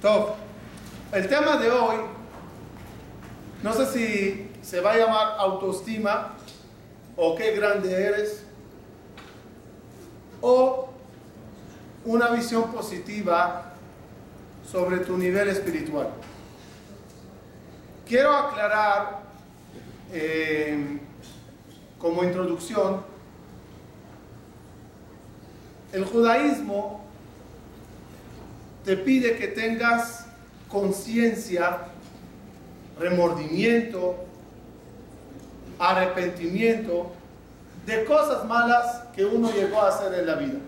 Top. El tema de hoy, no sé si se va a llamar autoestima o qué grande eres, o una visión positiva sobre tu nivel espiritual. Quiero aclarar eh, como introducción, el judaísmo te pide que tengas conciencia, remordimiento, arrepentimiento de cosas malas que uno llegó a hacer en la vida.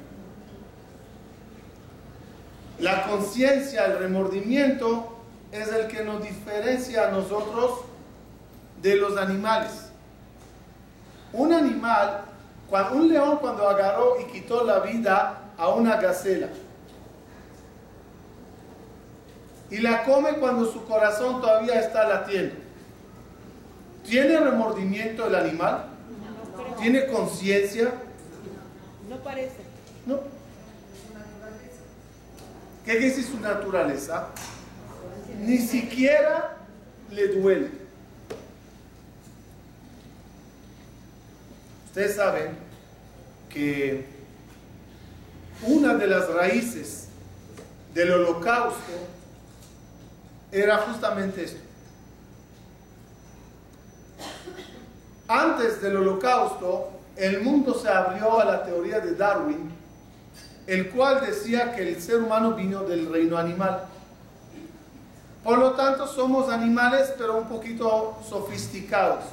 La conciencia, el remordimiento es el que nos diferencia a nosotros de los animales. Un animal, un león cuando agarró y quitó la vida a una gacela y la come cuando su corazón todavía está latiendo. ¿Tiene remordimiento el animal? ¿Tiene conciencia? No parece. No. ¿Qué es su naturaleza? Ni siquiera le duele. Ustedes saben que una de las raíces del holocausto era justamente esto. Antes del holocausto, el mundo se abrió a la teoría de Darwin, el cual decía que el ser humano vino del reino animal. Por lo tanto, somos animales, pero un poquito sofisticados.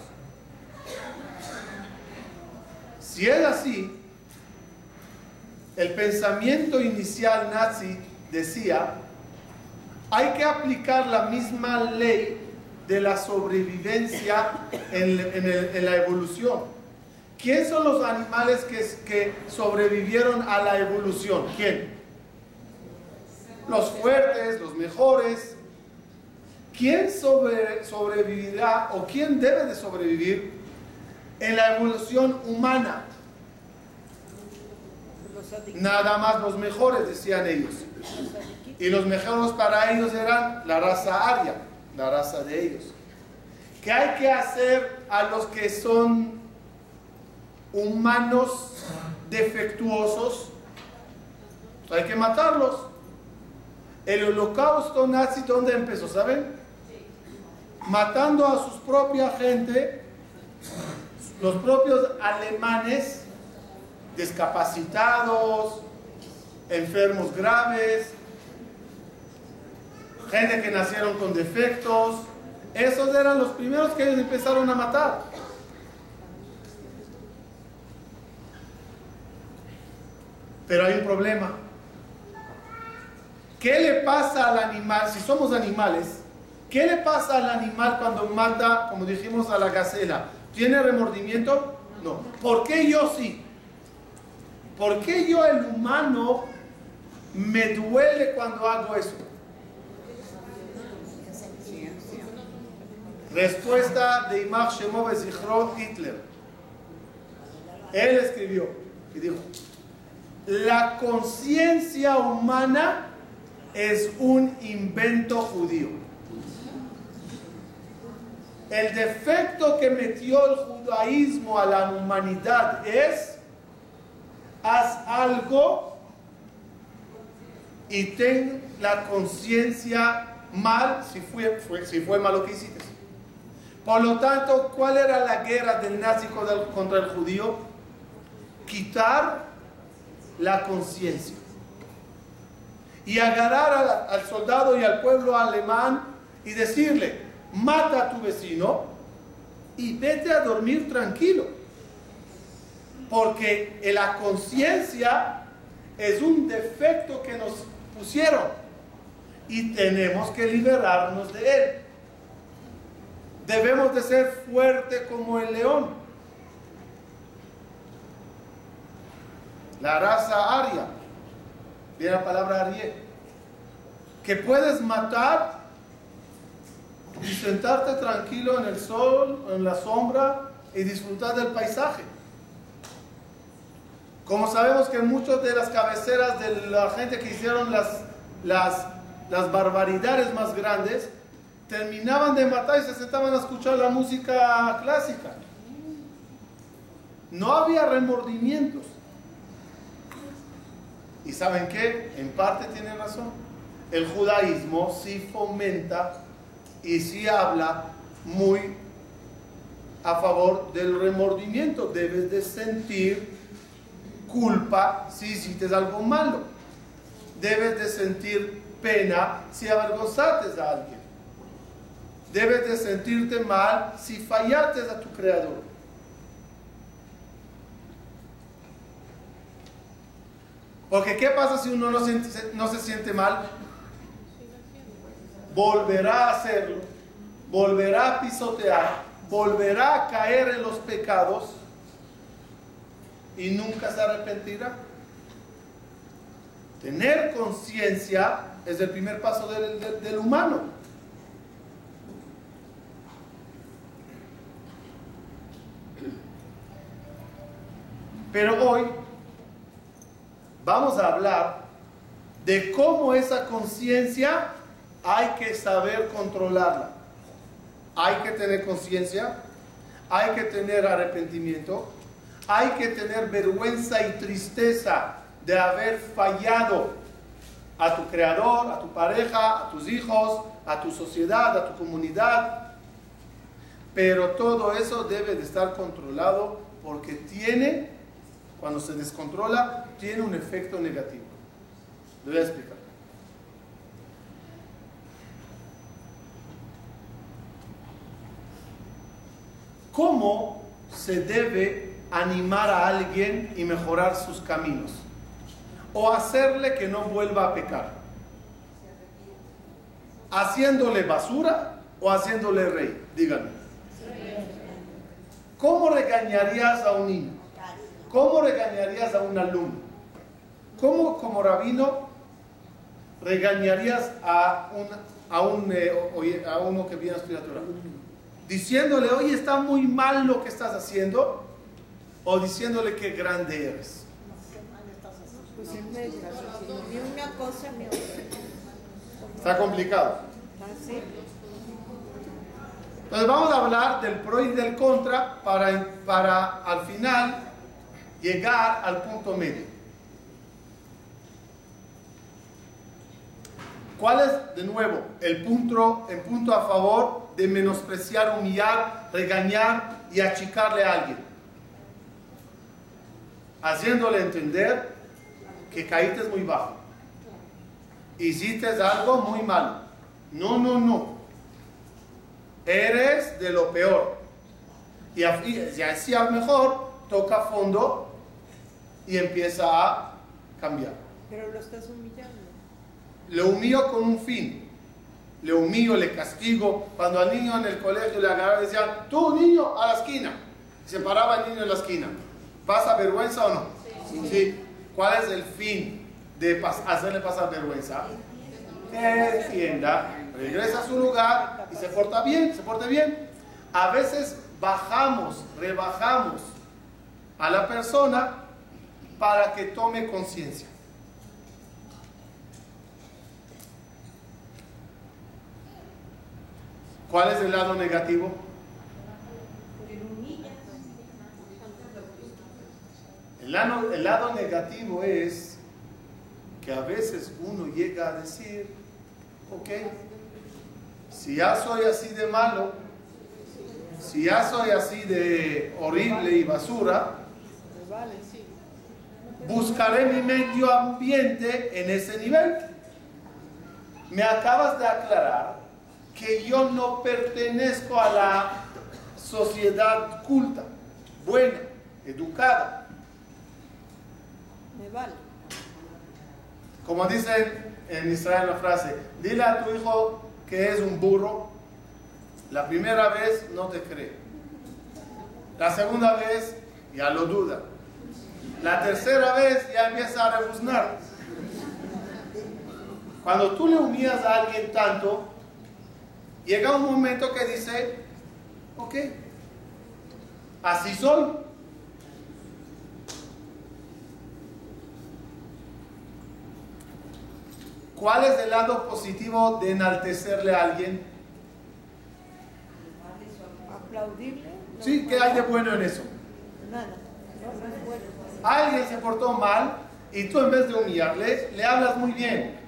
Si es así, el pensamiento inicial nazi decía hay que aplicar la misma ley de la sobrevivencia en, la evolución. ¿Quién son los animales que, que, sobrevivieron a la evolución? ¿Quién? Los fuertes, los mejores. ¿Quién sobrevivirá o quién debe de sobrevivir en la evolución humana? Nada más los mejores, decían ellos. Y los mejores para ellos eran la raza aria, la raza de ellos. ¿Qué hay que hacer a los que son humanos defectuosos? Hay que matarlos. El holocausto nazi, ¿dónde empezó? ¿Saben? Matando a sus propia gente, los propios alemanes, discapacitados, enfermos graves, gente que nacieron con defectos. Esos eran los primeros que ellos empezaron a matar. Pero hay un problema. ¿Qué le pasa al animal, si somos animales, qué le pasa al animal cuando mata, como dijimos, a la gacela? ¿Tiene remordimiento? No. ¿Por qué yo sí? ¿Por qué yo el humano me duele cuando hago eso? Respuesta de Imach Shemov Hitler. Él escribió y dijo, la conciencia humana es un invento judío. El defecto que metió el judaísmo a la humanidad es, haz algo y ten la conciencia mal si fue malo que hiciste. Por lo tanto, ¿cuál era la guerra del nazi contra el judío? Quitar la conciencia. Y agarrar al, soldado y al pueblo alemán y decirle, mata a tu vecino y vete a dormir tranquilo. Porque la conciencia es un defecto que nos pusieron y tenemos que liberarnos de él. Debemos de ser fuertes como el león. La raza aria, viene la palabra ariel, que puedes matar y sentarte tranquilo en el sol, en la sombra y disfrutar del paisaje. Como sabemos que muchas de las cabeceras de la gente que hicieron las las, las barbaridades más grandes, terminaban de matar y se sentaban a escuchar la música clásica. No había remordimientos. ¿Y saben qué? En parte tienen razón. El judaísmo sí fomenta y sí habla muy a favor del remordimiento. Debes de sentir culpa si hiciste algo malo. Debes de sentir pena si avergonzaste a alguien. Debes de sentirte mal si fallaste a tu creador. Porque ¿qué pasa si uno no, se siente mal? Volverá a hacerlo, volverá a pisotear, volverá a caer en los pecados y nunca se arrepentirá. Tener conciencia es el primer paso del, humano. Pero hoy vamos a hablar de cómo esa conciencia hay que saber controlarla. Hay que tener conciencia, hay que tener arrepentimiento, hay que tener vergüenza y tristeza de haber fallado a tu creador, a tu pareja, a tus hijos, a tu sociedad, a tu comunidad. Pero todo eso debe de estar controlado porque tiene, cuando se descontrola, tiene un efecto negativo. Lo voy a explicar. ¿Cómo se debe animar a alguien y mejorar sus caminos. O hacerle que no vuelva a pecar. Haciéndole basura o haciéndole rey. Díganme. ¿Cómo regañarías a un niño? ¿Cómo regañarías a un alumno? ¿Cómo como rabino regañarías a, un, a, un, eh, a uno que viene a estudiar Diciéndole, oye, está muy mal lo que estás haciendo o diciéndole que grande eres? Está complicado. Entonces vamos a hablar del pro y del contra para, para al final llegar al punto medio. ¿Cuál es, de nuevo, el punto, el punto a favor de menospreciar, humillar, regañar y achicarle a alguien? haciéndole entender que caíste muy bajo. Hiciste algo muy malo. No, no, no. Eres de lo peor. Y así a mejor toca fondo y empieza a cambiar. Pero lo estás humillando. Le humillo con un fin. Le humillo, le castigo. Cuando al niño en el colegio le agarraban y decían, tú niño, a la esquina. se paraba el niño en la esquina. ¿Pasa vergüenza o no? Sí. ¿Cuál es el fin de hacerle pasar vergüenza? Que defienda, regresa a su lugar y se porta bien, se porte bien. A veces bajamos, rebajamos a la persona para que tome conciencia. ¿Cuál es el lado negativo? El lado, negativo es que a veces uno llega a decir, ok, si ya soy así de malo, si ya soy así de horrible y basura, buscaré mi medio ambiente en ese nivel. Me acabas de aclarar que yo no pertenezco a la sociedad culta, buena, educada. Como dicen en Israel la frase, dile a tu hijo que es un burro, la primera vez no te cree. La segunda vez ya lo duda. La tercera vez ya empieza a rebuznar. Cuando tú le humillas a alguien tanto, llega un momento que dice, ok, así soy. ¿Cuál es el lado positivo de enaltecerle a alguien? Aplaudirle. no Sí, ¿qué hay de bueno en eso? Nada. No es bueno. Alguien se portó mal y tú en vez de humillarle, le hablas muy bien.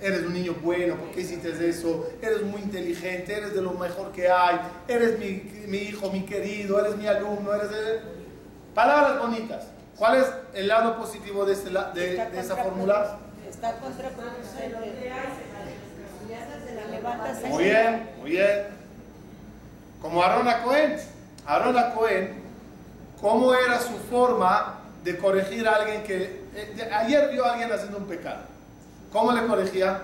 Eres un niño bueno, ¿por qué hiciste eso? Eres muy inteligente, eres de lo mejor que hay, eres mi, mi hijo, mi querido, eres mi alumno, eres... Palabras bonitas. ¿Cuál es el lado positivo de, este de- de esa fórmula? Está contraproducente. Muy bien, muy bien. Como Aarón Cohen. Aarón Cohen, ¿cómo era su forma de corregir a alguien que... eh, ayer vio a alguien haciendo un pecado. ¿Cómo le corregía?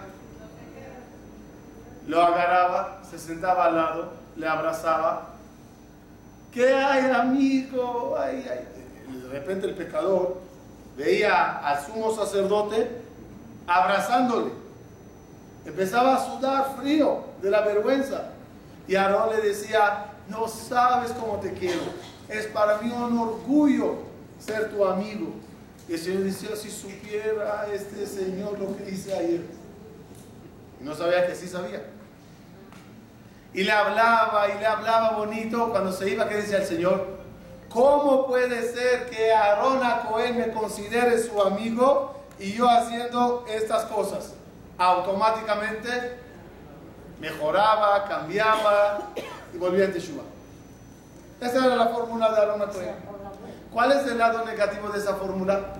Lo agarraba, se sentaba al lado, le abrazaba. ¿Qué hay, amigo? De repente el pecador veía al sumo sacerdote abrazándole. Empezaba a sudar frío de la vergüenza. Y Aarón le decía, no sabes cómo te quiero. Es para mí un orgullo ser tu amigo. Y el Señor decía, si supiera este Señor lo que hice ayer. Y no sabía que sí sabía. Y le hablaba y le hablaba bonito. Cuando se iba, ¿qué decía el Señor? ¿Cómo puede ser que Aarón Cohen me considere su amigo y yo haciendo estas cosas? Automáticamente mejoraba, cambiaba y volvía a Teshuvah. Esa era la fórmula de Aarón Cohen. ¿Cuál es el lado negativo de esa fórmula?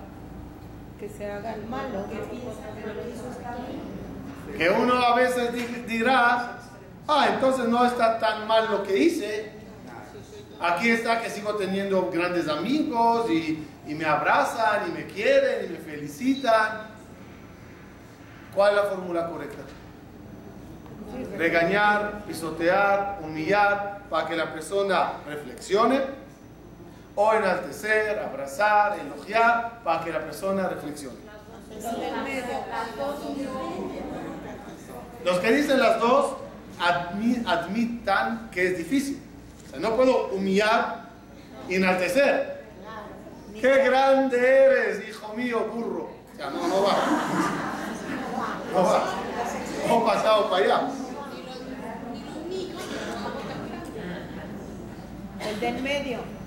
Que se haga el malo. Que uno a veces di- dirá, ah, entonces no está tan mal lo que hice. Aquí está que sigo teniendo grandes amigos y, y me abrazan y me quieren y me felicitan. ¿Cuál es la fórmula correcta? Regañar, pisotear, humillar para que la persona reflexione o enaltecer, abrazar, elogiar para que la persona reflexione. Los que dicen las dos admi- admitan que es difícil. No puedo humillar y enaltecer. ¡Qué grande eres, hijo mío, burro! O sea, no, no va. No va. No pasado para allá. El del medio.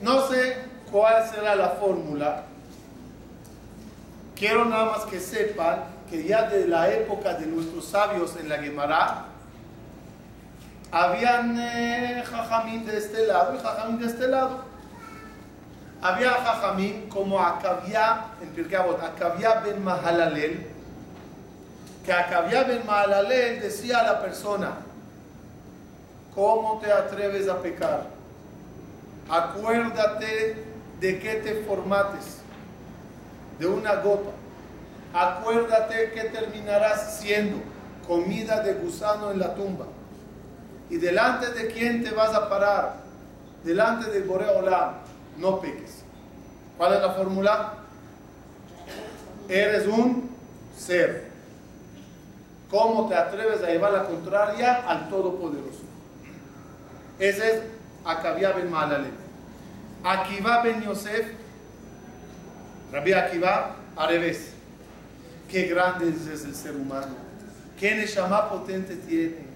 No sé cuál será la fórmula. Quiero nada más que sepan que ya de la época de nuestros sabios en la Gemara, habían eh, jajamín de este lado y jajamín de este lado. Había jajamín como Acabia, en Pirkei Acabia ben Mahalalel, que Acabia ben Mahalalel decía a la persona, ¿cómo te atreves a pecar? Acuérdate de que te formates, de una gota. Acuérdate que terminarás siendo comida de gusano en la tumba. ¿Y delante de quién te vas a parar? Delante del Boreolam. No peques. ¿Cuál es la fórmula? Eres un ser. ¿Cómo te atreves a llevar la contraria al Todopoderoso? Ese es Acabia ben Mahalalel. Akiva ben Yosef, Rabbi Akiva, al revés. Qué grande es el ser humano. Qué Neshama potente tiene.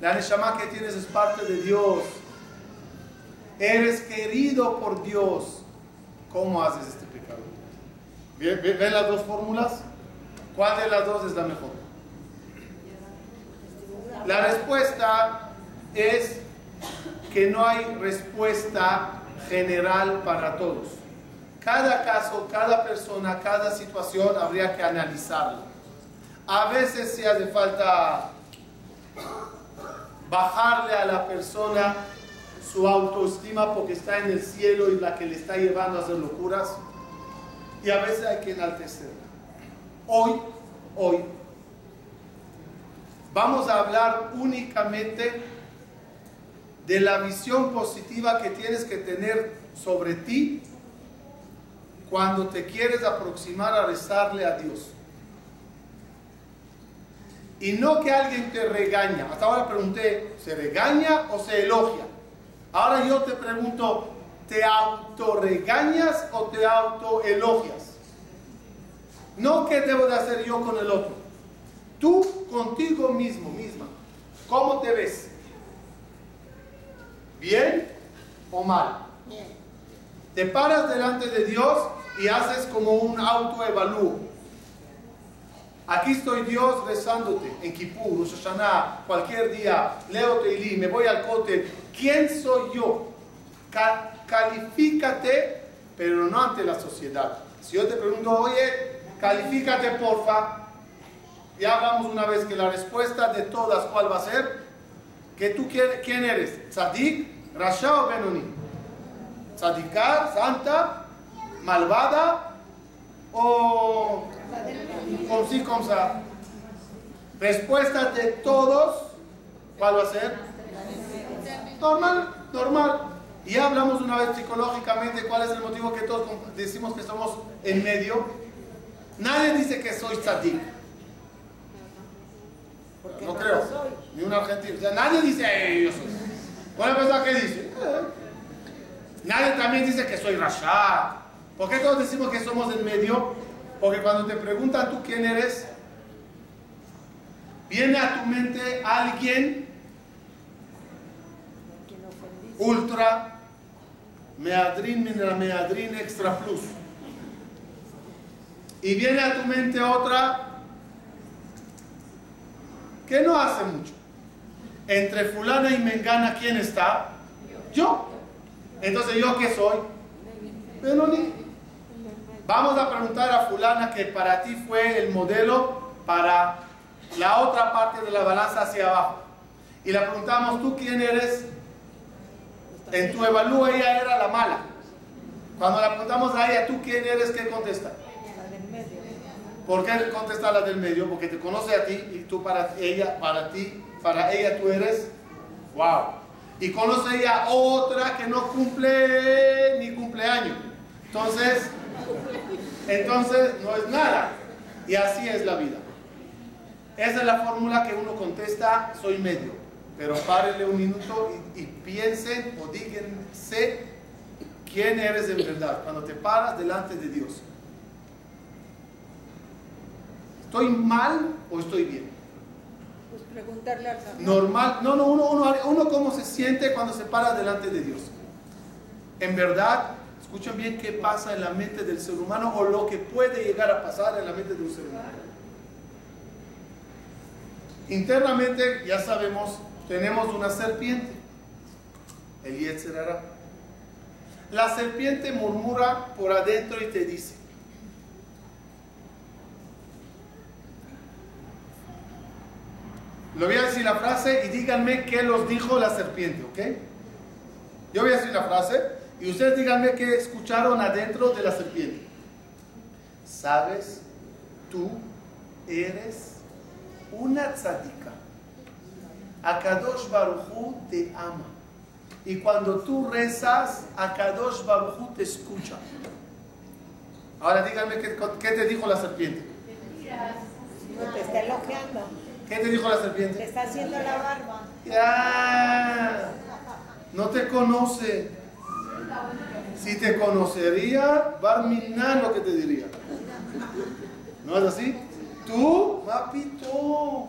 La Neshama que tienes es parte de Dios. Eres querido por Dios. ¿Cómo haces este pecado? ¿Ven, ven- ven las dos fórmulas? ¿Cuál de las dos es la mejor? La respuesta es que no hay respuesta general para todos. Cada caso, cada persona, cada situación habría que analizarla. A veces si hace falta bajarle a la persona su autoestima porque está en el cielo y la que le está llevando a hacer locuras. Y a veces hay que enaltecerla. Hoy, hoy, vamos a hablar únicamente de la visión positiva que tienes que tener sobre ti cuando te quieres aproximar a rezarle a Dios. Y no que alguien te regaña. Hasta ahora pregunté, ¿se regaña o se elogia? Ahora yo te pregunto, ¿te autorregañas o te autoelogias? No qué debo de hacer yo con el otro. Tú contigo mismo, misma. ¿Cómo te ves? ¿Bien o mal? Bien. Te paras delante de Dios y haces como un autoevalúo. Aquí estoy Dios rezándote en Kippur, Rosh Hashanah, cualquier día, leo Teilí, me voy al cote. ¿Quién soy yo? Ca- califícate, pero no ante la sociedad. Si yo te pregunto, oye, califícate porfa, ya hablamos una vez que la respuesta de todas, ¿cuál va a ser? Que tú quién, eres, tzadik, rasha o benoni. Tzadikar, santa, malvada o con sí, con. Respuesta de todos, ¿cuál va a ser? Normal, normal. Y hablamos una vez psicológicamente cuál es el motivo que todos decimos que somos en medio. Nadie dice que soy tzadik. Porque No no creo. soy. Ni un argentino. O sea, nadie dice, "Eh, yo soy. Una persona que dice, "Eh". Nadie también dice que soy Rasha. ¿Por qué todos decimos que somos en medio? Porque cuando te preguntan tú quién eres, viene a tu mente alguien ultra meadrin minera meadrin extra plus. Y viene a tu mente otra que no hace mucho. Entre fulana y mengana, ¿quién está? Yo. Entonces, ¿yo qué soy? Benoni. Vamos a preguntar a fulana que para ti fue el modelo para la otra parte de la balanza hacia abajo. Y le preguntamos, ¿tú quién eres? En tu evalúo ella era la mala. Cuando le preguntamos a ella, ¿tú quién eres? ¿Qué contesta? ¿Por qué contesta la del medio? Porque te conoce a ti y tú para ella, para ti, para ella tú eres, wow. Y conoce ella otra que no cumple ni cumpleaños. Entonces, entonces no es nada. Y así es la vida. Esa es la fórmula que uno contesta, soy medio. Pero párenle un minuto y, y piensen o díganse quién eres en verdad cuando te paras delante de Dios. ¿Estoy mal o estoy bien? Pues preguntarle al Señor. Normal, no, no, uno, uno, uno cómo se siente cuando se para delante de Dios. En verdad, escuchen bien qué pasa en la mente del ser humano o lo que puede llegar a pasar en la mente de un ser humano. Internamente, ya sabemos, tenemos una serpiente, el Yetzer Hara. La serpiente murmura por adentro y te dice, Le voy a decir la frase y díganme qué los dijo la serpiente, ¿ok? Yo voy a decir la frase y ustedes díganme qué escucharon adentro de la serpiente. Sabes, tú eres una tzadika. Akadosh Baruchu te ama. Y cuando tú rezas, Akadosh Baruchu te escucha. Ahora díganme qué, qué te dijo la serpiente. Te está elogiando. ¿Qué te dijo la Te serpiente? está haciendo la barba. Ya, no te conoce. Si te conocería, Barminan lo que te diría. ¿No es así? Tú, papito,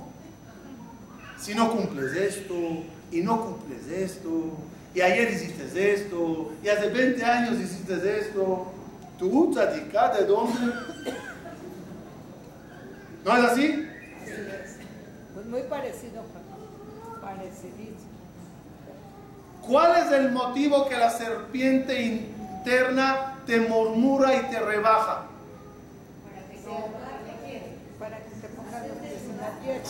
si no cumples esto, y no cumples esto, y ayer hiciste esto, y hace 20 años hiciste esto, tú, tzadika, ¿de dónde? ¿No es así? Pues muy parecido. Parecidísimo. ¿Cuál es el motivo que la serpiente interna te murmura y te rebaja? Para que te pongas los pies en la tierra.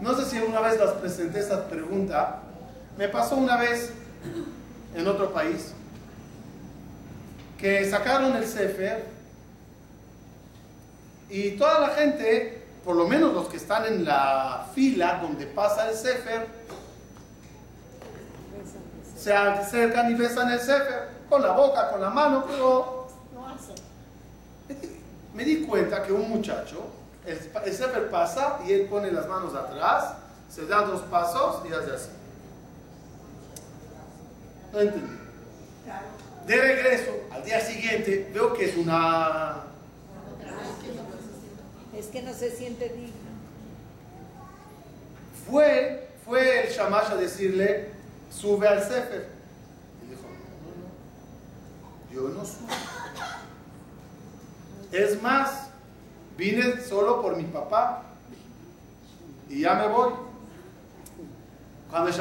No sé si una vez las presenté esta pregunta. Me pasó una vez en otro país que sacaron el Sefer y toda la gente, por lo menos los que están en la fila donde pasa el Sefer, se acercan y besan el Sefer con la boca, con la mano, pero no hacen. Me di cuenta que un muchacho, el, el Sefer pasa y él pone las manos atrás, se da dos pasos y hace así. No entendí. De regreso, al día siguiente, veo que es una... Es que no se siente digno. Fue, fue el Shamash a decirle, sube al Sefer. Y dijo, no, no, no, yo no subo. Es más, vine solo por mi papá y ya me voy. Cuando,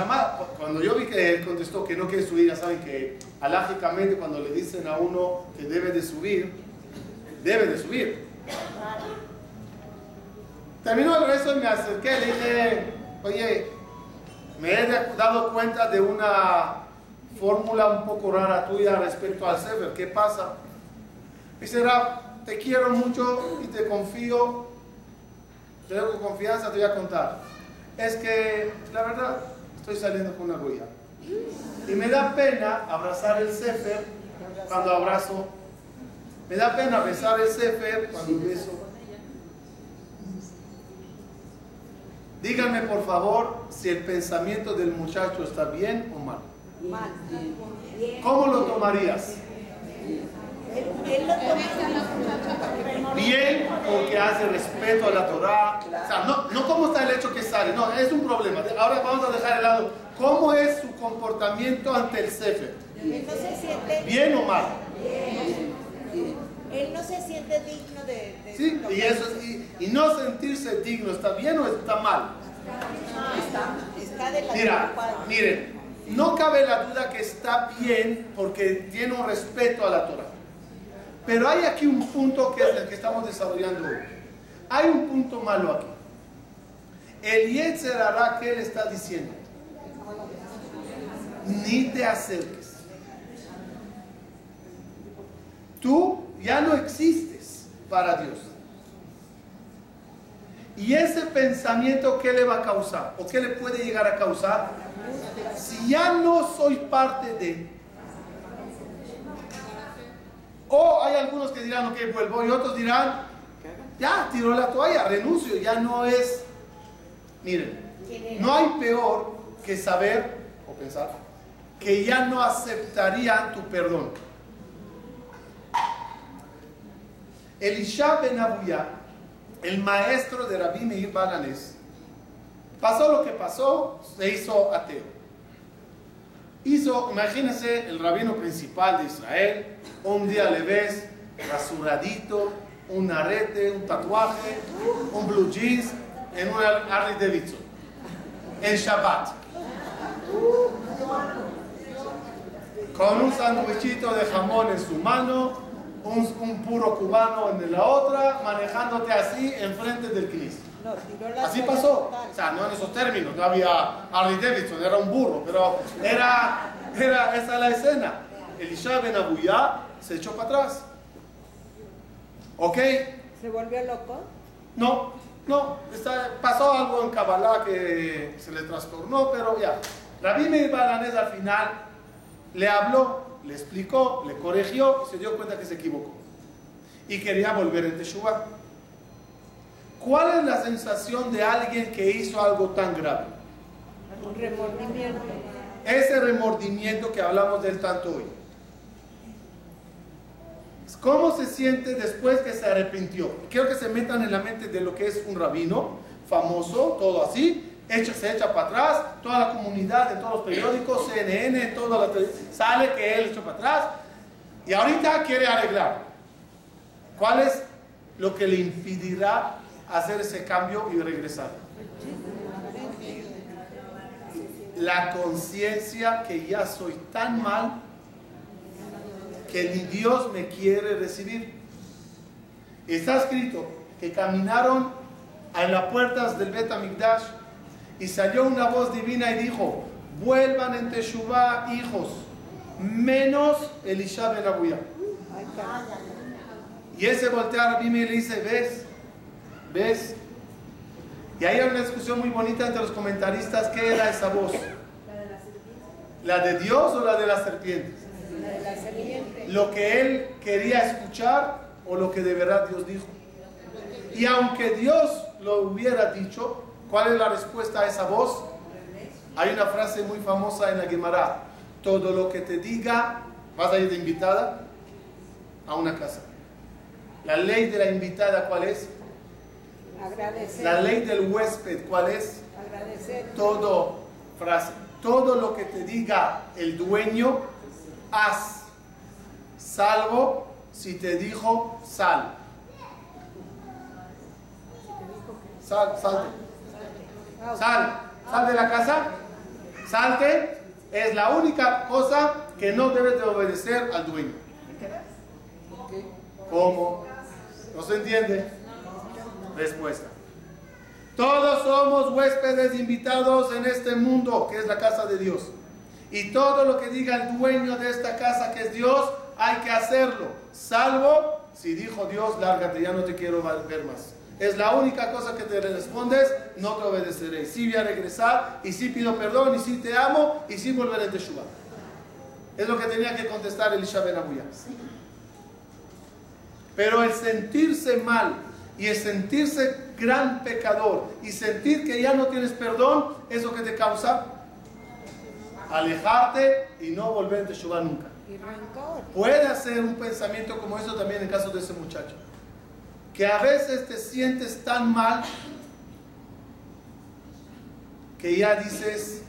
cuando yo vi que él contestó que no quiere subir, ya saben que alágicamente cuando le dicen a uno que debe de subir, debe de subir. Terminó el rezo y me acerqué, le dije, oye, me he dado cuenta de una fórmula un poco rara tuya respecto al Sefer, ¿qué pasa? Dice Rab, te quiero mucho y te confío, te doy confianza, te voy a contar. Es que, la verdad, estoy saliendo con una goya. Y me da pena abrazar el Sefer cuando abrazo. Me da pena besar el Sefer cuando beso. Díganme por favor si el pensamiento del muchacho está bien o mal. Mal. ¿Cómo lo tomarías? Bien porque hace respeto a la Torah. O sea, no, no cómo está el hecho que sale, no, es un problema. Ahora vamos a dejar de lado cómo es su comportamiento ante el Sefer. Él no se siente. ¿Bien o mal? Él no se siente digno de. de ¿Sí? lo Y, eso, y, y no sentirse digno, ¿está bien o está mal? Está, está de la Mira, miren, no cabe la duda que está bien porque tiene un respeto a la Torah. Pero hay aquí un punto que es el que estamos desarrollando hoy. Hay un punto malo aquí. El Yetzer hará que él está diciendo. Ni te acerques. Tú ya no existes para Dios. Y ese pensamiento, ¿qué le va a causar? ¿O qué le puede llegar a causar? Si ya no soy parte de... O hay algunos que dirán, ok, vuelvo, y otros dirán, ya, tiró la toalla, renuncio, ya no es... Miren, no hay peor que saber o pensar que ya no aceptarían tu perdón. Elisha ben Abuya, el maestro de Rabbi Meir Balanes, pasó lo que pasó, se hizo ateo. Hizo, imagínense, el rabino principal de Israel, un día le ves rasuradito, un arete, un tatuaje, un blue jeans, en un Harley Davidson, en Shabbat. Con un sándwichito de jamón en su mano, un, un puro cubano en la otra, manejándote así enfrente del Cristo. No, Así pasó. O sea, no en esos términos, no había Harley Davidson, era un burro, pero era, era esa la escena. Elisha ben se echó para atrás. ¿Ok? ¿Se volvió loco? No, no, está- pasó algo en Kabbalah que se le trastornó, pero ya. Rabbi Meir al final le habló, le explicó, le corrigió y se dio cuenta que se equivocó. Y quería volver en Teshuvah. ¿Cuál es la sensación de alguien que hizo algo tan grave? Un remordimiento. Ese remordimiento que hablamos del tanto hoy. ¿Cómo se siente después que se arrepintió? Quiero que se metan en la mente de lo que es un rabino famoso, todo así, echa, se echa para atrás, toda la comunidad, en todos los periódicos, CNN, toda la sale que él echó para atrás y ahorita quiere arreglar. ¿Cuál es lo que le impedirá hacer ese cambio y regresar? La conciencia que ya soy tan mal que ni Dios me quiere recibir. Está escrito que caminaron en las puertas del Bet Amigdash y salió una voz divina y dijo, vuelvan en Teshuvah, hijos, menos Elisha ben. Y él se voltea a mí y le dice, ¿ves? ¿Ves? Y ahí hay una discusión muy bonita entre los comentaristas, ¿qué era esa voz? ¿La de Dios o la de las serpientes? La de la serpiente. lo que él quería escuchar o lo que de verdad Dios dijo. Y aunque Dios lo hubiera dicho, ¿cuál es la respuesta a esa voz? Hay una frase muy famosa en la Gemara. todo lo que te diga, vas a ir de invitada a una casa. La ley de la invitada, ¿cuál es? Agradecer. La ley del huésped, ¿cuál es? Agradecer. Todo, frase, todo lo que te diga el dueño, haz, salvo si te dijo sal. Sal, salte. Sal, sal de la casa, salte, es la única cosa que no debes de obedecer al dueño. ¿Cómo? ¿No se entiende? Respuesta. Todos somos huéspedes invitados en este mundo, que es la casa de Dios. Y todo lo que diga el dueño de esta casa, que es Dios, hay que hacerlo. Salvo si dijo Dios, lárgate, ya no te quiero ver más. Es la única cosa que te respondes, no te obedeceré. Sí voy a regresar, y sí pido perdón, y sí te amo, y sí volveré a Teshuvah. Es lo que tenía que contestar Elisha Ben Abuya. Pero el sentirse mal y el sentirse gran pecador y sentir que ya no tienes perdón, es lo que te causa alejarte y no volver a Teshuvah nunca. Puede hacer un pensamiento como eso también en el caso de ese muchacho. Que a veces te sientes tan mal que ya dices,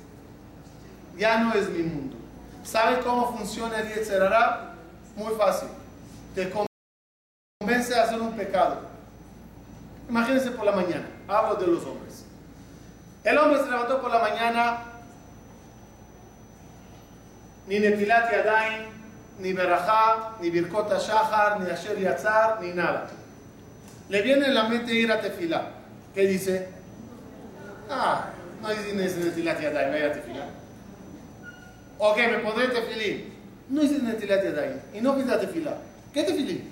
ya no es mi mundo. ¿Sabe cómo funciona el Yetzerará? Muy fácil. Te convence a hacer un pecado. Imagínense por la mañana, hablo de los hombres. El hombre se levantó por la mañana, ni Netilat Yadayim, ni Berajá, ni Birkota Shahar, ni Asher Yatzar, ni nada. Le viene en la mente ir a Tefilá. ¿Qué dice? Ah, no dice Netilat Yadayim, vaya a Tefilá. Ok, me pondré tefilín. No hice Netilat Yadayim y no pida Tefilá. ¿Qué tefilín?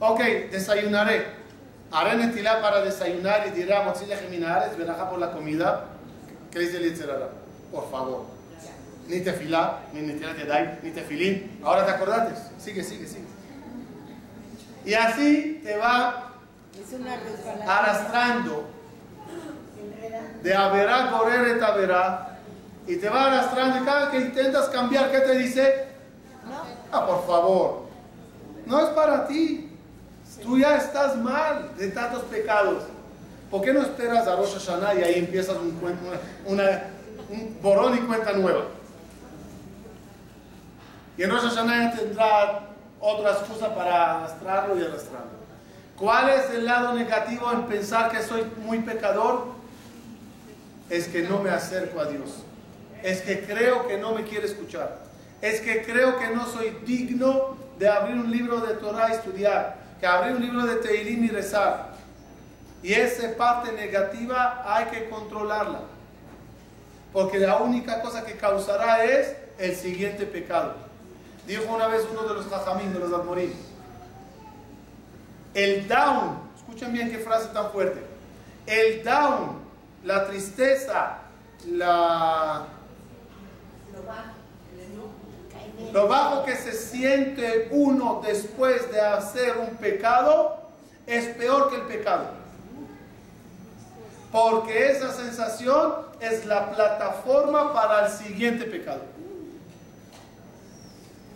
Ok, desayunaré. Haré Netilá para desayunar y diré a Motzilla Geminares, verajá por la comida. ¿Qué dice el Yitzhara? Por favor. Ni tefilá, ni Netilat Yadayim, ni tefilín. Ahora te acordaste. Sigue, sigue, sigue. Y así te va. Arrastrando de Averá, correr et Averá. Y te va arrastrando y cada que intentas cambiar, ¿qué te dice? No. Ah, por favor. No es para ti. Tú ya estás mal de tantos pecados. ¿Por qué no esperas a Rosh Hashanah y ahí empiezas un, una, una- un borrón y cuenta nueva? Y en Rosh Hashanah ya tendrá otra excusa para arrastrarlo y arrastrarlo. ¿Cuál es el lado negativo en pensar que soy muy pecador? Es que no me acerco a Dios. Es que creo que no me quiere escuchar. Es que creo que no soy digno de abrir un libro de Torah y estudiar. Que abrir un libro de Teilim y rezar. Y esa parte negativa hay que controlarla. Porque la única cosa que causará es el siguiente pecado. Dijo una vez uno de los jajamín, de los almorín. El down, escuchen bien qué frase tan fuerte. El down, la tristeza, la, lo bajo que se siente uno después de hacer un pecado es peor que el pecado. Porque esa sensación es la plataforma para el siguiente pecado.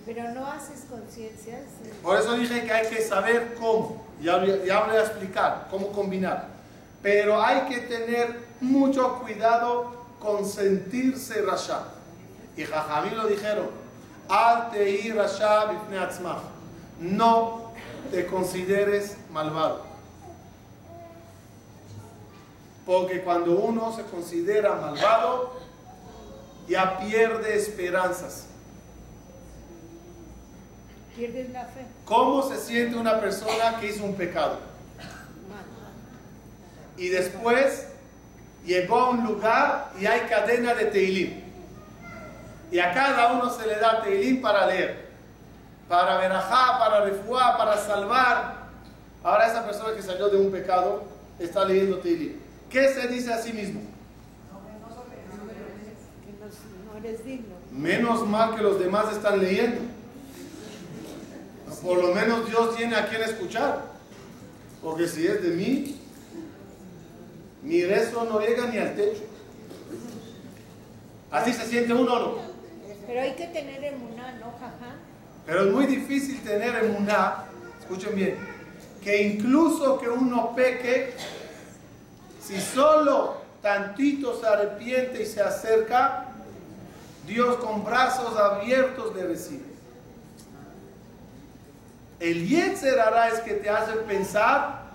Pero no haces conciencia. Por eso dije que hay que saber cómo. Ya, ya voy a explicar cómo combinar. Pero hay que tener mucho cuidado con sentirse rasha. Y Jajamí lo dijeron. Al te'i rasha. No te consideres malvado. Porque cuando uno se considera malvado, ya pierde esperanzas. Pierdes la fe. ¿Cómo se siente una persona que hizo un pecado? Y después llegó a un lugar y hay cadena de Teilim. Y a cada uno se le da Teilim para leer. Para verajá, para refuá, para salvar. Ahora esa persona que salió de un pecado está leyendo Teilim. ¿Qué se dice a sí mismo? Menos mal que los demás están leyendo. Por lo menos Dios tiene a quien escuchar. Porque si es de mí, mi rezo no llega ni al techo. Así se siente uno no. Pero hay que tener emuná, ¿no, jaja? Pero es muy difícil tener emuná, escuchen bien, que incluso que uno peque, si solo tantito se arrepiente y se acerca, Dios con brazos abiertos le recibe. El Yetzer hará es que te hace pensar,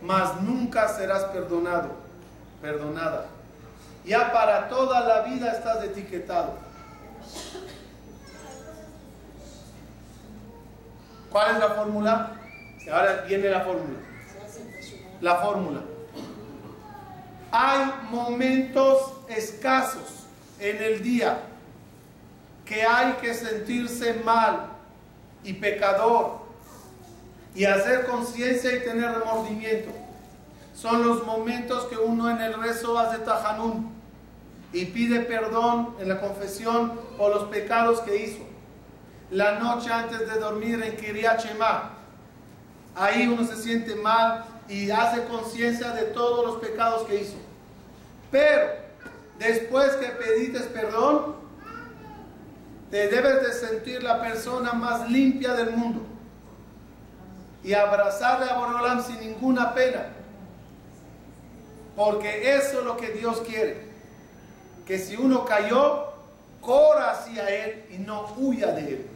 mas nunca serás perdonado, perdonada. Ya para toda la vida estás etiquetado. ¿Cuál es la fórmula? Ahora viene la fórmula. La fórmula. Hay momentos escasos en el día que hay que sentirse mal y pecador y hacer conciencia y tener remordimiento. Son los momentos que uno en el rezo hace tajanún y pide perdón en la confesión por los pecados que hizo. La noche antes de dormir en Kiryat ahí uno se siente mal y hace conciencia de todos los pecados que hizo. Pero después que pediste perdón, te debes de sentir la persona más limpia del mundo y abrazarle a Borolam sin ninguna pena. Porque eso es lo que Dios quiere. Que si uno cayó, corra hacia Él y no huya de Él.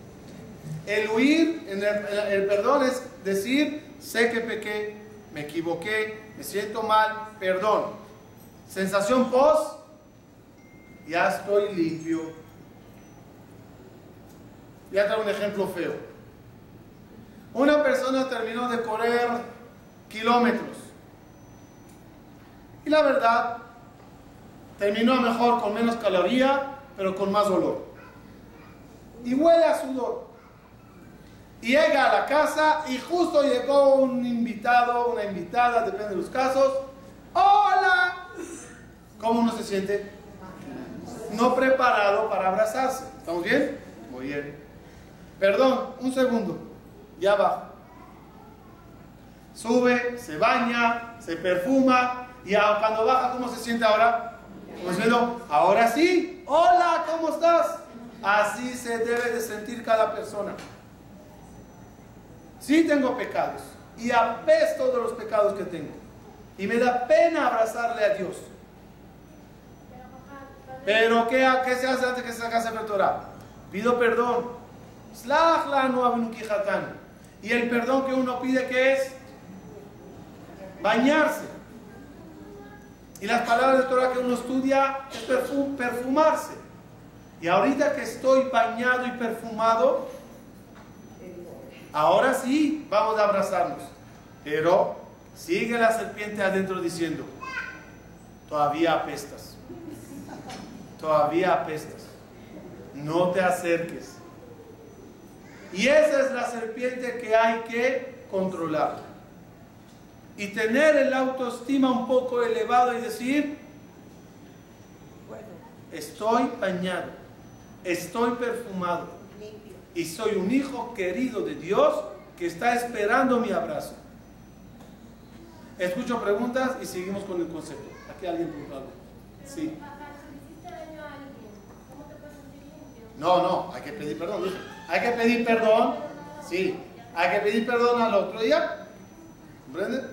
El huir, en el, el perdón es decir, sé que pequé, me equivoqué, me siento mal, perdón. Sensación post, ya estoy limpio. Ya traigo un ejemplo feo. Una persona terminó de correr kilómetros. Y la verdad, terminó mejor con menos caloría, pero con más dolor. Y huele a sudor. Y llega a la casa y justo llegó un invitado, una invitada, depende de los casos. ¡Hola! ¿Cómo uno se siente? No preparado para abrazarse. ¿Estamos bien? Muy bien. Perdón, un segundo. Ya va. Sube, se baña, se perfuma y cuando baja, ¿cómo se siente ahora? Como diciendo, ahora sí, hola, ¿cómo estás? Así se debe de sentir cada persona. Sí tengo pecados y apesto de los pecados que tengo. Y me da pena abrazarle a Dios. Pero ¿qué, qué se hace antes que se el Torah? Pido perdón. Y el perdón que uno pide que es bañarse. Y las palabras de Torah que uno estudia es perfumarse. Y ahorita que estoy bañado y perfumado, ahora sí vamos a abrazarnos. Pero sigue la serpiente adentro diciendo, todavía apestas. Todavía apestas. No te acerques. Y esa es la serpiente que hay que controlar. Y tener el autoestima un poco elevado y decir, bueno, estoy bañado, estoy perfumado y soy un hijo querido de Dios que está esperando mi abrazo. Escucho preguntas y seguimos con el concepto. Aquí alguien preguntó algo. Sí. No, no, hay que pedir perdón. Hay que pedir perdón, sí. Hay que pedir perdón al otro día. ¿Comprenden?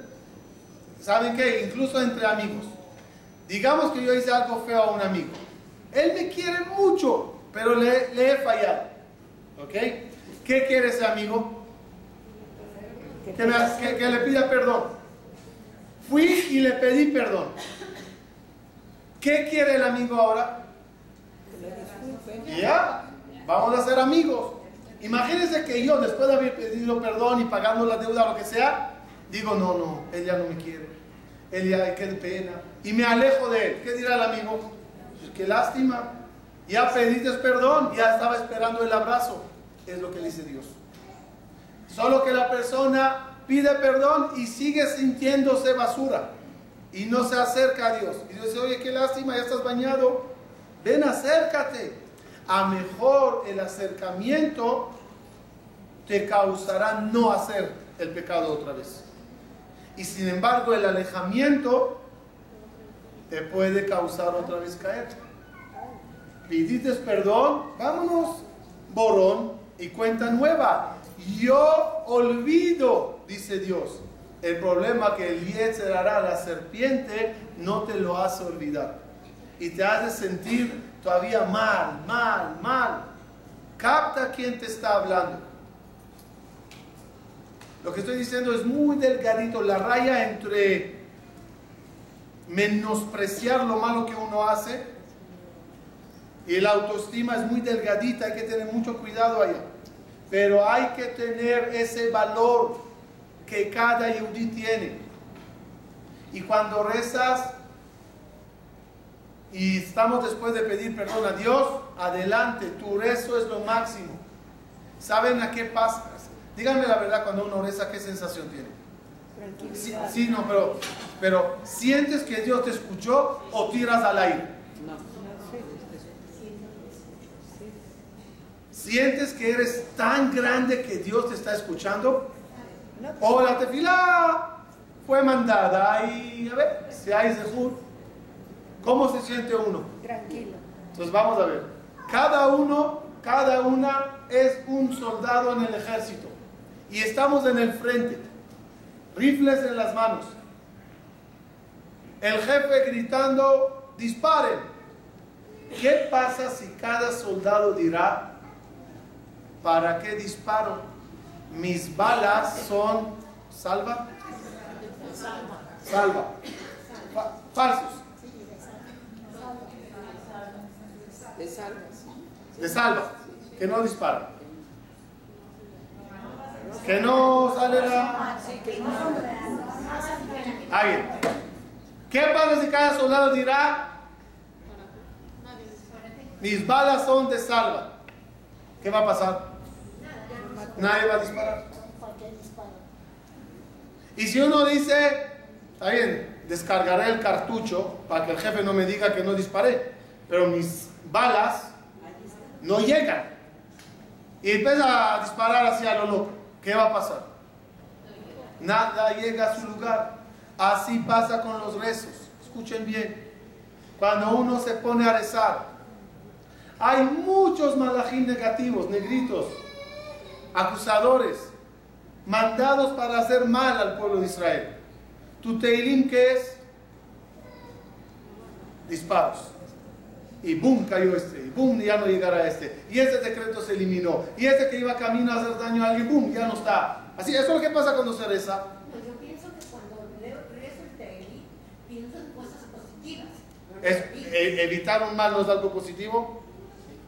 ¿Saben qué? Incluso entre amigos. Digamos que yo hice algo feo a un amigo. Él me quiere mucho, pero le, he fallado. ¿Ok? ¿Qué quiere ese amigo? Que, que le pida perdón. Fui y le pedí perdón. ¿Qué quiere el amigo ahora? Ya, vamos a ser amigos. Imagínense que yo, después de haber pedido perdón y pagando la deuda o lo que sea, digo, no, no, él ya no me quiere. Él ya, qué pena. Y me alejo de él. ¿Qué dirá el amigo? Pues qué lástima. Ya pediste perdón, ya estaba esperando el abrazo. Es lo que dice Dios. Solo que la persona pide perdón y sigue sintiéndose basura. Y no se acerca a Dios. Y dice, oye, qué lástima, ya estás bañado. Ven, acércate a mejor el acercamiento te causará no hacer el pecado otra vez. Y sin embargo el alejamiento te puede causar otra vez caer. pidiste perdón, vámonos, borrón y cuenta nueva. Yo olvido, dice Dios. El problema que el Yetzer hará, la serpiente, no te lo hace olvidar. Y te hace sentir todavía mal, mal, mal. Capta quién te está hablando. Lo que estoy diciendo es muy delgadito, la raya entre menospreciar lo malo que uno hace y la autoestima es muy delgadita, hay que tener mucho cuidado allá. Pero hay que tener ese valor que cada yudí tiene. Y cuando rezas y estamos después de pedir perdón a Dios, adelante, tu rezo es lo máximo. ¿Saben a qué pasa? Díganme la verdad cuando uno reza, ¿qué sensación tiene? Sí, sí, no, pero, pero ¿sientes que Dios te escuchó o tiras al aire? ¿Sientes que eres tan grande que Dios te está escuchando? O la tefila fue mandada y a ver, si hay sehur, ¿cómo se siente uno? Tranquilo. Entonces vamos a ver. Cada uno, cada una es un soldado en el ejército. Y estamos en el frente. Rifles en las manos. El jefe gritando, disparen. ¿Qué pasa si cada soldado dirá, ¿para qué disparo? Mis balas son salva. Salva. Fa- falsos. De salvas. De salva. Que no dispara. Que no sale la... Alguien. ¿Qué pasa si cada soldado dirá? Mis balas son de salva. ¿Qué va a pasar? Nadie va a disparar. Y si uno dice, está bien, descargaré el cartucho para que el jefe no me diga que no disparé, pero mis balas no llegan. Y empieza a disparar hacia lo loco. ¿Qué va a pasar? Nada llega a su lugar. Así pasa con los rezos. Escuchen bien. Cuando uno se pone a rezar, hay muchos malajín negativos, negritos, acusadores, mandados para hacer mal al pueblo de Israel. Tu Teilim, ¿qué es? Disparos. Y boom, cayó este. Y boom, ya no llegará este. Y este decreto se eliminó. Y este que iba camino a hacer daño a alguien, boom, ya no está. Así, eso es lo que pasa cuando se reza. Pues yo pienso que cuando leo, rezo el Tehillim, pienso en cosas positivas. Es, e- evitar un mal no es algo positivo.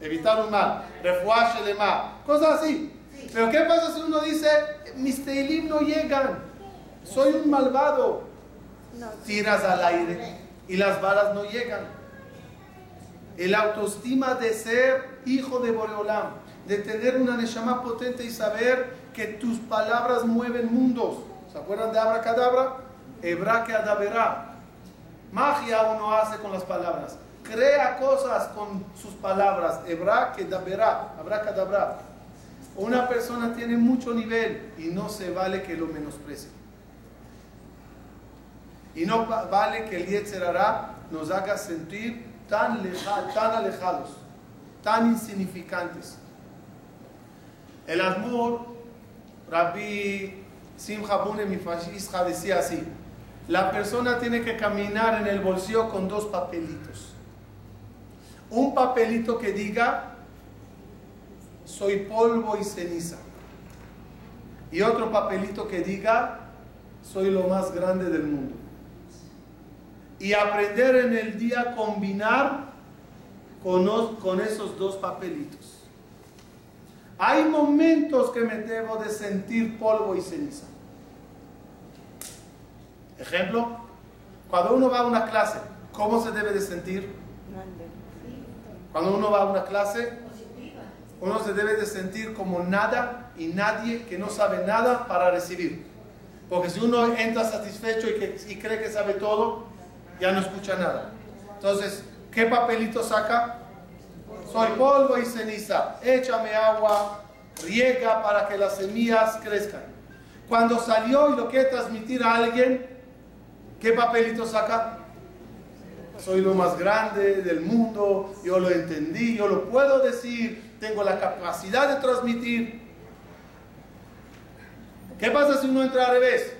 Evitar un mal. Refuaje de mal. Cosas así. Pero ¿qué pasa si uno dice, mis teilim no llegan? Soy un malvado. No, Tiras al aire y las balas no llegan. El autoestima de ser hijo de Boreolam, de tener una neshama potente y saber que tus palabras mueven mundos. ¿Se acuerdan de abracadabra? Hebra que adaberá. Magia uno hace con las palabras. Crea cosas con sus palabras. Hebra que daberá. Abracadabra. Una persona tiene mucho nivel y no se vale que lo menosprecie. Y no va- vale que el Yetzer Hará nos haga sentir tan, leja- tan alejados, tan insignificantes. El Admur, Rabbi Simcha Bunem Isha decía así, la persona tiene que caminar en el bolsillo con dos papelitos. Un papelito que diga, soy polvo y ceniza. Y otro papelito que diga, soy lo más grande del mundo. Y aprender en el día a combinar con, os- con esos dos papelitos. Hay momentos que me debo de sentir polvo y ceniza. Ejemplo, cuando uno va a una clase, ¿cómo se debe de sentir? Cuando uno va a una clase, uno se debe de sentir como nada y nadie que no sabe nada para recibir. Porque si uno entra satisfecho y cree que sabe todo, ya no escucha nada. Entonces, ¿qué papelito saca? Soy polvo y ceniza. Échame agua, riega para que las semillas crezcan. Cuando salió y lo quiere transmitir a alguien, ¿qué papelito saca? soy lo más grande del mundo, yo lo entendí, yo lo puedo decir, tengo la capacidad de transmitir. ¿Qué pasa si uno entra al revés?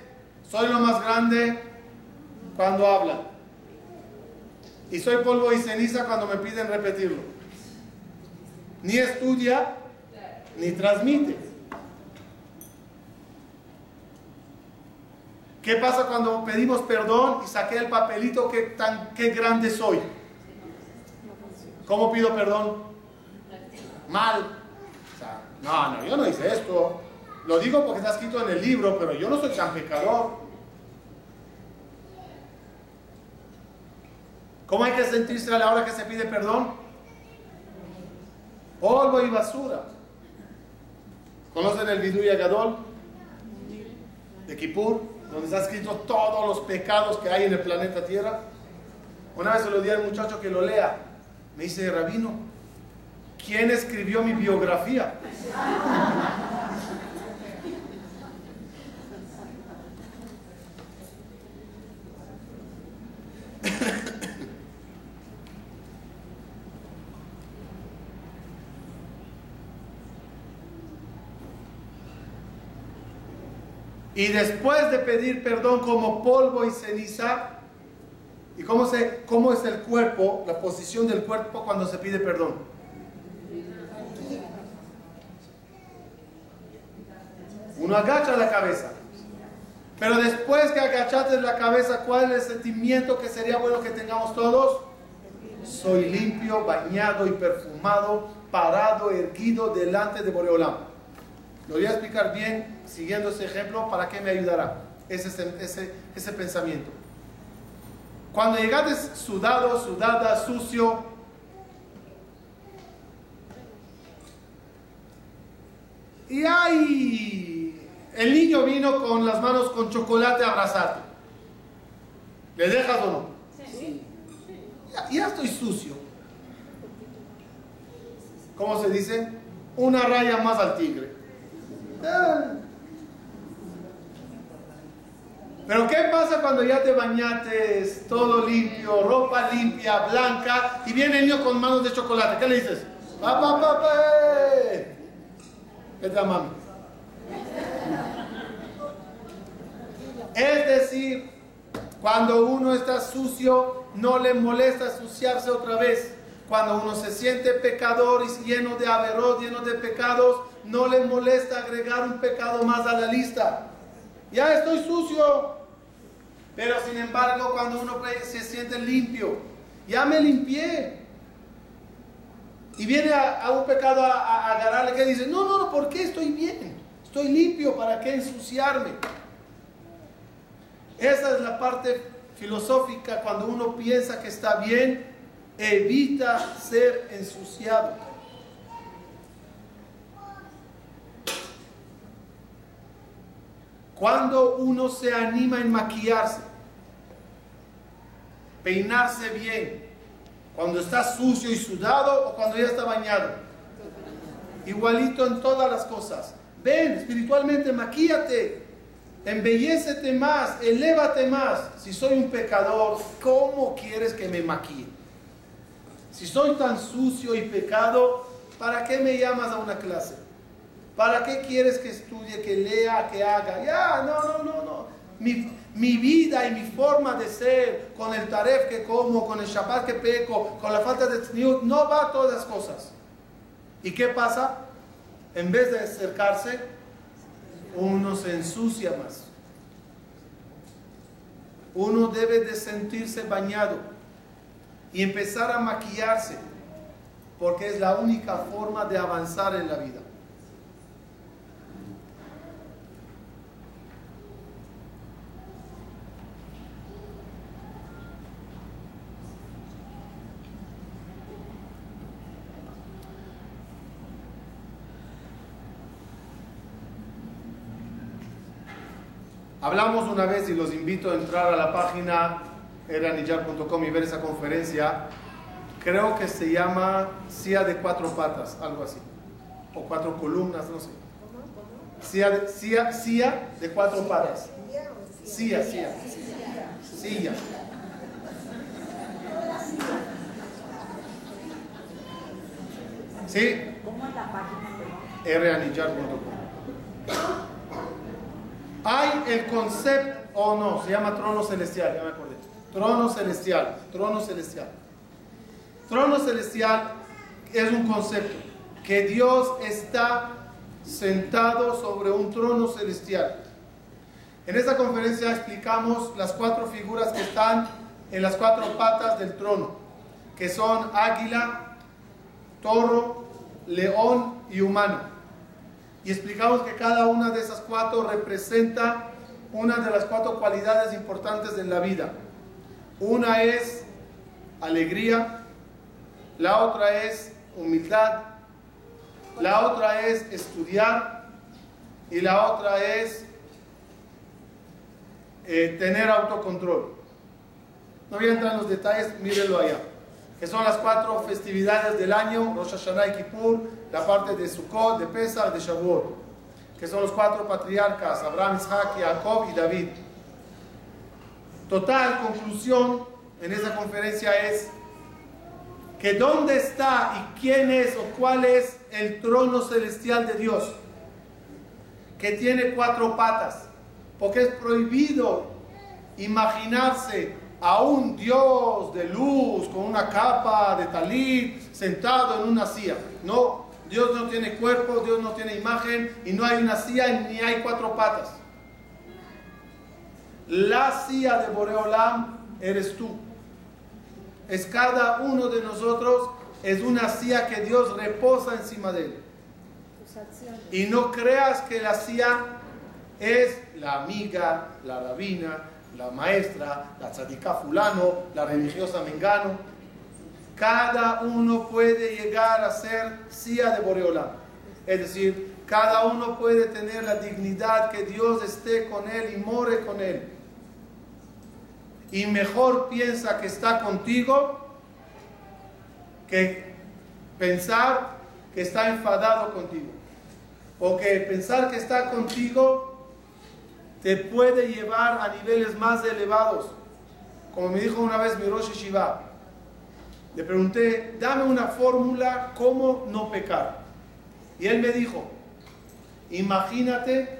Soy lo más grande cuando habla. Y soy polvo y ceniza cuando me piden repetirlo. Ni estudia, ni transmite. ¿Qué pasa cuando pedimos perdón y saqué el papelito que tan qué grande soy? ¿Cómo pido perdón? Mal. No, no, yo no hice esto. Lo digo porque está escrito en el libro, pero yo no soy tan pecador. ¿Cómo hay que sentirse a la hora que se pide perdón? Polvo y basura. ¿Conocen el Viduya Gadol? De Kippur donde está escrito todos los pecados que hay en el planeta Tierra. Una vez se lo di al muchacho que lo lea. Me dice, Rabino, ¿quién escribió mi biografía? Y después de pedir perdón como polvo y ceniza, ¿y cómo, se, cómo es el cuerpo, la posición del cuerpo cuando se pide perdón? Uno agacha la cabeza. Pero después que agachaste la cabeza, ¿cuál es el sentimiento que sería bueno que tengamos todos? Soy limpio, bañado y perfumado, parado, erguido delante de Boreolam. Lo voy a explicar bien siguiendo ese ejemplo para que me ayudará ese, ese, ese pensamiento. Cuando llegaste sudado, sudada, sucio, y ay, el niño vino con las manos con chocolate a abrazarte. ¿Le dejas o no? Sí. Ya, ya estoy sucio. ¿Cómo se dice? Una raya más al tigre. Pero ¿qué pasa cuando ya te bañaste, todo limpio, ropa limpia, blanca, y viene el niño con manos de chocolate? ¿Qué le dices? ¡Papá, papá! ¿Qué te mami? Es decir, cuando uno está sucio, no le molesta ensuciarse otra vez. Cuando uno se siente pecador y lleno de averros, lleno de pecados, no le molesta agregar un pecado más a la lista. Ya estoy sucio. Pero sin embargo, cuando uno se siente limpio, ya me limpié. Y viene a, un pecado a, agarrarle que dice, no, no, no, ¿por qué estoy bien? Estoy limpio, ¿para qué ensuciarme? Esa es la parte filosófica cuando uno piensa que está bien, evita ser ensuciado. Cuando uno se anima en maquillarse, peinarse bien, cuando está sucio y sudado o cuando ya está bañado. Igualito en todas las cosas. Ven, espiritualmente maquíate, embellecete más, elévate más. Si soy un pecador, ¿cómo quieres que me maquille? Si soy tan sucio y pecado, ¿para qué me llamas a una clase? ¿Para qué quieres que estudie, que lea, que haga? Ya, no, no, no, no. Mi, vida y mi forma de ser, con el taref que como, con el Shabbat que peco, con la falta de no va a todas las cosas. ¿Y qué pasa? En vez de acercarse, uno se ensucia más. Uno debe de sentirse bañado y empezar a maquillarse, porque es la única forma de avanzar en la vida. Hablamos una vez y los invito a entrar a la página eranillar.com y ver esa conferencia. Creo que se llama CIA de cuatro patas, algo así. O cuatro columnas, no sé. CIA de, CIA, CIA de cuatro patas. CIA, CIA. CIA. ¿Sí? ¿Cómo es la página? ranillar.com hay el concepto, o no, se llama trono celestial, ya me acordé. Trono celestial, trono celestial. Trono celestial es un concepto que Dios está sentado sobre un trono celestial. En esta conferencia explicamos las cuatro figuras que están en las cuatro patas del trono, que son águila, toro, león y humano. Y explicamos que cada una de esas cuatro representa una de las cuatro cualidades importantes de la vida. Una es alegría, la otra es humildad, la otra es estudiar y la otra es eh, tener autocontrol. No voy a entrar en los detalles, mírenlo allá. Que son las cuatro festividades del año, Rosh Hashanah y Kippur, la parte de Sukkot, de Pesach, de Shavuot. Que son los cuatro patriarcas, Abraham, Isaac, Jacob y David. Total conclusión en esa conferencia es que dónde está y quién es o cuál es el trono celestial de Dios, que tiene cuatro patas, porque es prohibido imaginarse a un Dios de luz con una capa de talit sentado en una silla. No, Dios no tiene cuerpo, Dios no tiene imagen y no hay una silla ni hay cuatro patas. La silla de Boreolam eres tú. Es cada uno de nosotros, es una silla que Dios reposa encima de él. Y no creas que la silla es la amiga, la rabina, la maestra, la tzadika fulano, la religiosa mengano. Cada uno puede llegar a ser silla de Boreolam. Es decir, cada uno puede tener la dignidad que Dios esté con él y more con él y mejor piensa que está contigo que pensar que está enfadado contigo. O que pensar que está contigo te puede llevar a niveles más elevados. Como me dijo una vez mi Rosh Shiva, le pregunté, dame una fórmula cómo no pecar. Y él me dijo, imagínate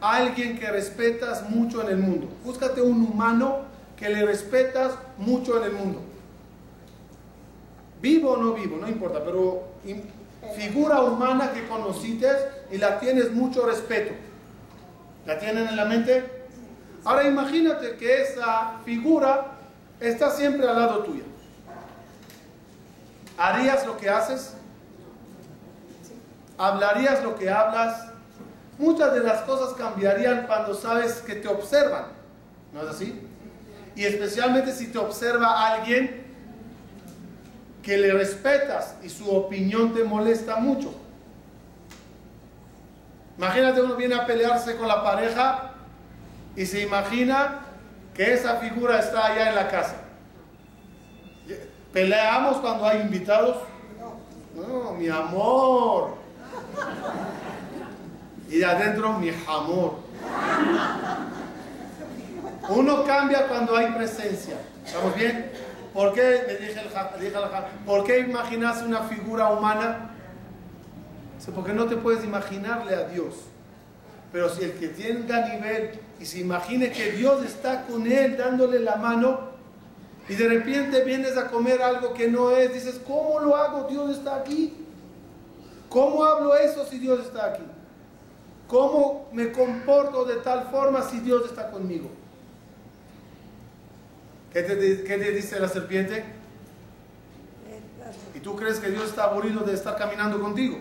a alguien que respetas mucho en el mundo. Búscate un humano que le respetas mucho en el mundo. Vivo o no vivo, no importa, pero figura humana que conociste y la tienes mucho respeto. ¿La tienen en la mente? Ahora imagínate que esa figura está siempre al lado tuyo. ¿Harías lo que haces? ¿Hablarías lo que hablas? Muchas de las cosas cambiarían cuando sabes que te observan. ¿No es así? y especialmente si te observa alguien que le respetas y su opinión te molesta mucho. Imagínate uno viene a pelearse con la pareja y se imagina que esa figura está allá en la casa. ¿Peleamos cuando hay invitados? No, mi amor. Y de adentro, mi amor. Uno cambia cuando hay presencia. ¿Estamos bien? ¿Por qué, le dije, ¿por qué imaginas una figura humana? Porque no te puedes imaginarle a Dios. Pero si el que tenga nivel y se imagine que Dios está con él dándole la mano y de repente vienes a comer algo que no es, dices, ¿cómo lo hago? Dios está aquí. ¿Cómo hablo eso si Dios está aquí? ¿Cómo me comporto de tal forma si Dios está conmigo? ¿Qué te, dice la serpiente? ¿Y tú crees que Dios está aburrido de estar caminando contigo?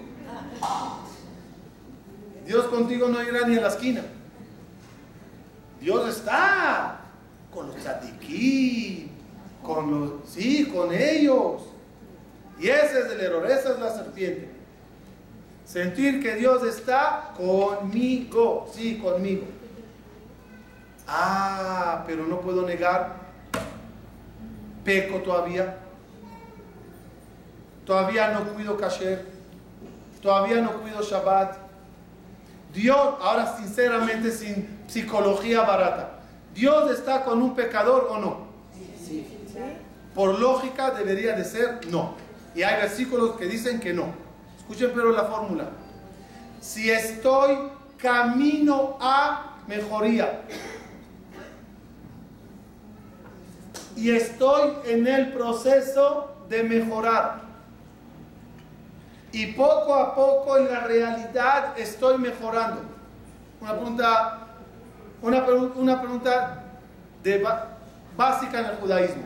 Dios contigo no irá ni a la esquina. Dios está con los tzadikim, con los, sí, con ellos. Y ese es el error, esa es la serpiente. Sentir que Dios está conmigo, sí, conmigo. Ah, pero no puedo negar peco todavía, todavía no cuido kasher, todavía no cuido Shabbat. Dios, ahora sinceramente sin psicología barata, ¿Dios está con un pecador o no? Por lógica debería de ser no. Y hay versículos que dicen que no. Escuchen pero la fórmula. Si estoy camino a mejoría y estoy en el proceso de mejorar y poco a poco en la realidad estoy mejorando. Una pregunta, una, pregu- una pregunta básica en el judaísmo.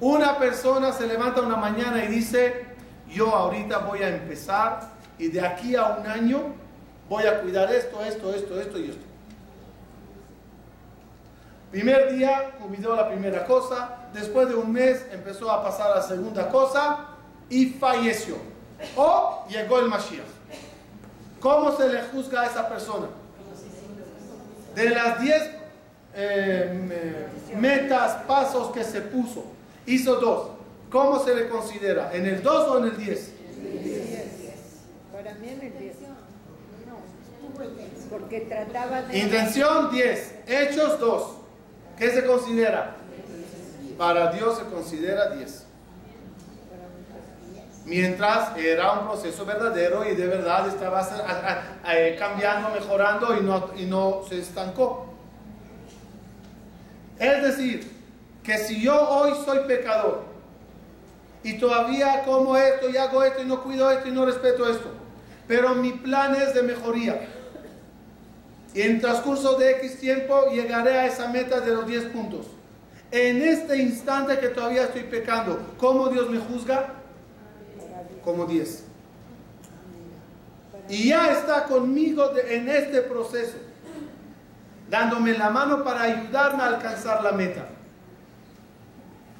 Una persona se levanta una mañana y dice, yo ahorita voy a empezar y de aquí a un año voy a cuidar esto, esto, esto, esto y esto. Primer día cuidó la primera cosa, después de un mes empezó a pasar la segunda cosa y falleció. O llegó el Mashiach. ¿Cómo se le juzga a esa persona? De las 10 eh, me- metas, pasos que se puso, hizo dos. ¿Cómo se le considera? ¿En el 2 o en el 10? Para mí en el 10. Porque trataba de... Intención 10, hechos 2. ¿Qué se considera? Para Dios se considera 10. Mientras era un proceso verdadero y de verdad estaba a- a- a- eh, cambiando, mejorando y no, y no se estancó. Es decir, que si yo hoy soy pecador y todavía como esto y hago esto y no cuido esto y no respeto esto, pero mi plan es de mejoría, y en transcurso de X tiempo llegaré a esa meta de los 10 puntos. En este instante que todavía estoy pecando, ¿cómo Dios me juzga? Como 10. Y ya está conmigo en este proceso, dándome la mano para ayudarme a alcanzar la meta.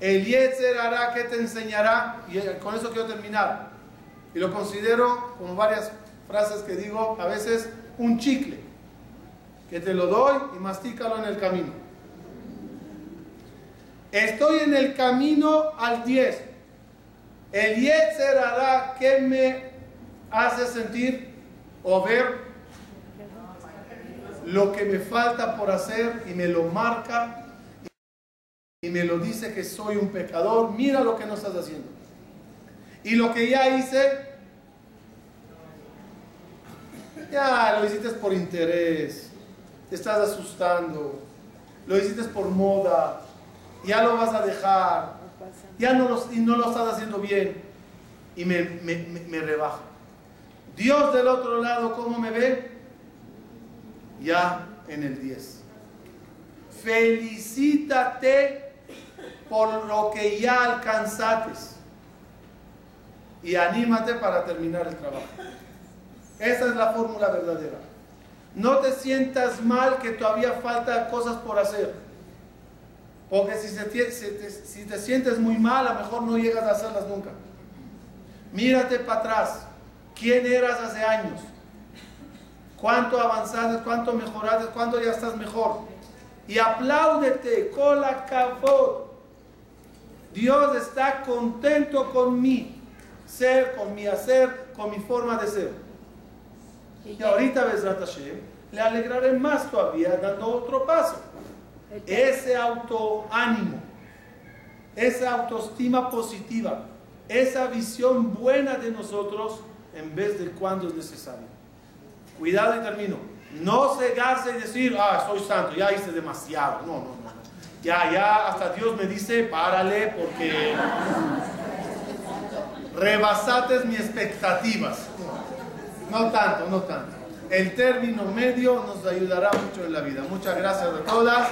El Yetzer hará que te enseñará, y con eso quiero terminar. Y lo considero, como varias frases que digo, a veces un chicle que te lo doy y mastícalo en el camino. Estoy en el camino al 10. El Yetzer hará que me hace sentir o ver lo que me falta por hacer y me lo marca y me lo dice que soy un pecador. Mira lo que no estás haciendo. Y lo que ya hice, ya lo hiciste por interés te estás asustando, lo hiciste por moda, ya lo vas a dejar, ya no lo, y no lo estás haciendo bien, y me, me, me- me rebaja. Dios del otro lado, ¿cómo me ve? Ya en el 10. Felicítate por lo que ya alcanzaste y anímate para terminar el trabajo. Esa es la fórmula verdadera. No te sientas mal que todavía falta cosas por hacer. Porque si, te, si te sientes muy mal, a lo mejor no llegas a hacerlas nunca. Mírate para atrás. ¿Quién eras hace años? ¿Cuánto avanzaste? ¿Cuánto mejoraste? ¿Cuánto ya estás mejor? Y apláudete, cola kavod. Dios está contento con mi ser, con mi hacer, con mi forma de ser. Y ahorita, Besrat le alegraré más todavía dando otro paso. Ese autoánimo, esa autoestima positiva, esa visión buena de nosotros en vez de cuando es necesario. Cuidado y termino. No cegarse y decir, ah, soy santo, ya hice demasiado. No, no, no. Ya, ya, hasta Dios me dice, párale porque rebasates mis expectativas. No tanto, no tanto. El término medio nos ayudará mucho en la vida. Muchas gracias a todas.